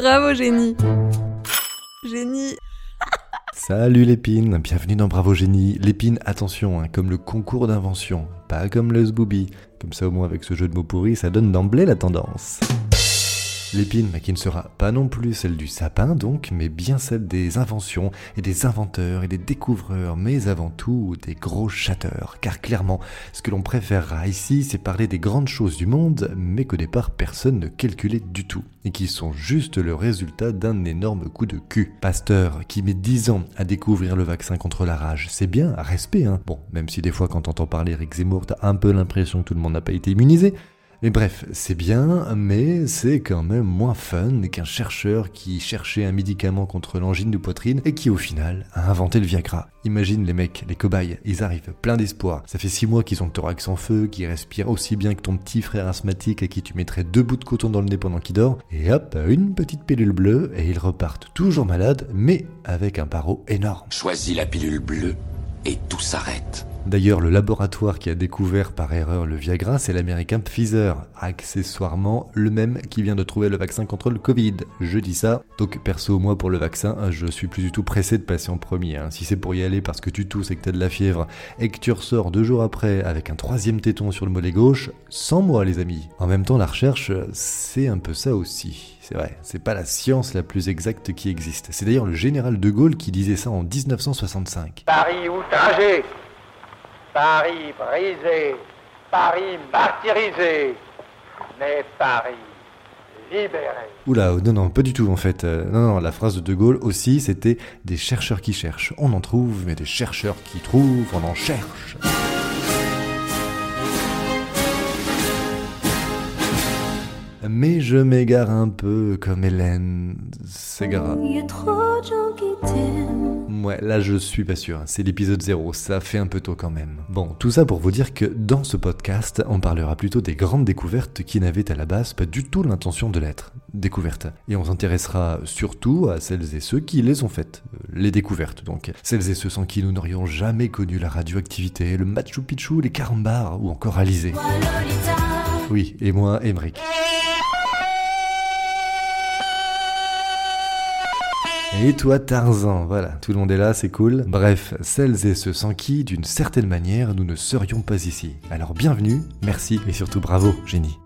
Bravo, génie. Génie. Salut l'épine, bienvenue dans Bravo Génie. L'épine, attention, hein, comme le concours d'invention, pas comme le zbooby. Comme ça au moins avec ce jeu de mots pourris, ça donne d'emblée la tendance. L'épine, qui ne sera pas non plus celle du sapin donc, mais bien celle des inventions et des inventeurs et des découvreurs, mais avant tout des gros chatteurs. Car clairement, ce que l'on préférera ici, c'est parler des grandes choses du monde, mais qu'au départ personne ne calculait du tout, et qui sont juste le résultat d'un énorme coup de cul. Pasteur, qui met 10 ans à découvrir le vaccin contre la rage, c'est bien, respect hein. Bon, même si des fois quand t'entends parler Eric Zemmour, t'as un peu l'impression que tout le monde n'a pas été immunisé, mais bref, c'est bien, mais c'est quand même moins fun qu'un chercheur qui cherchait un médicament contre l'angine de poitrine et qui au final a inventé le Viagra. Imagine les mecs, les cobayes, ils arrivent plein d'espoir. Ça fait 6 mois qu'ils ont le thorax en feu, qu'ils respirent aussi bien que ton petit frère asthmatique à qui tu mettrais deux bouts de coton dans le nez pendant qu'il dort, et hop, une petite pilule bleue et ils repartent toujours malades, mais avec un barreau énorme. Choisis la pilule bleue et tout s'arrête. D'ailleurs, le laboratoire qui a découvert par erreur le Viagra, c'est l'américain Pfizer, accessoirement le même qui vient de trouver le vaccin contre le Covid. Je dis ça, donc perso, moi pour le vaccin, je suis plus du tout pressé de passer en premier. hein. Si c'est pour y aller parce que tu tousses et que t'as de la fièvre, et que tu ressors deux jours après avec un troisième téton sur le mollet gauche, sans moi les amis. En même temps, la recherche, c'est un peu ça aussi. C'est vrai, c'est pas la science la plus exacte qui existe. C'est d'ailleurs le général de Gaulle qui disait ça en 1965. Paris outragé, Paris brisé, Paris martyrisé, mais Paris libéré. Oula, non, non, pas du tout en fait. Euh, non, non, la phrase de De Gaulle aussi, c'était des chercheurs qui cherchent, on en trouve, mais des chercheurs qui trouvent, on en cherche. Mais je m'égare un peu comme Hélène s'égara. Y a trop de gens qui t'aiment. Ouais, là je suis pas sûr, c'est l'épisode 0, ça fait un peu tôt quand même. Bon, tout ça pour vous dire que dans ce podcast, on parlera plutôt des grandes découvertes qui n'avaient à la base pas du tout l'intention de l'être. Découvertes. Et on s'intéressera surtout à celles et ceux qui les ont faites. Euh, Les découvertes donc. Celles et ceux sans qui nous n'aurions jamais connu la radioactivité, le Machu Picchu, les carambars ou encore Alizé. Oui, et moi, Emmerich. Et toi Tarzan, voilà, tout le monde est là, c'est cool. Bref, celles et ceux sans qui, d'une certaine manière, nous ne serions pas ici. Alors bienvenue, merci et surtout bravo, génie.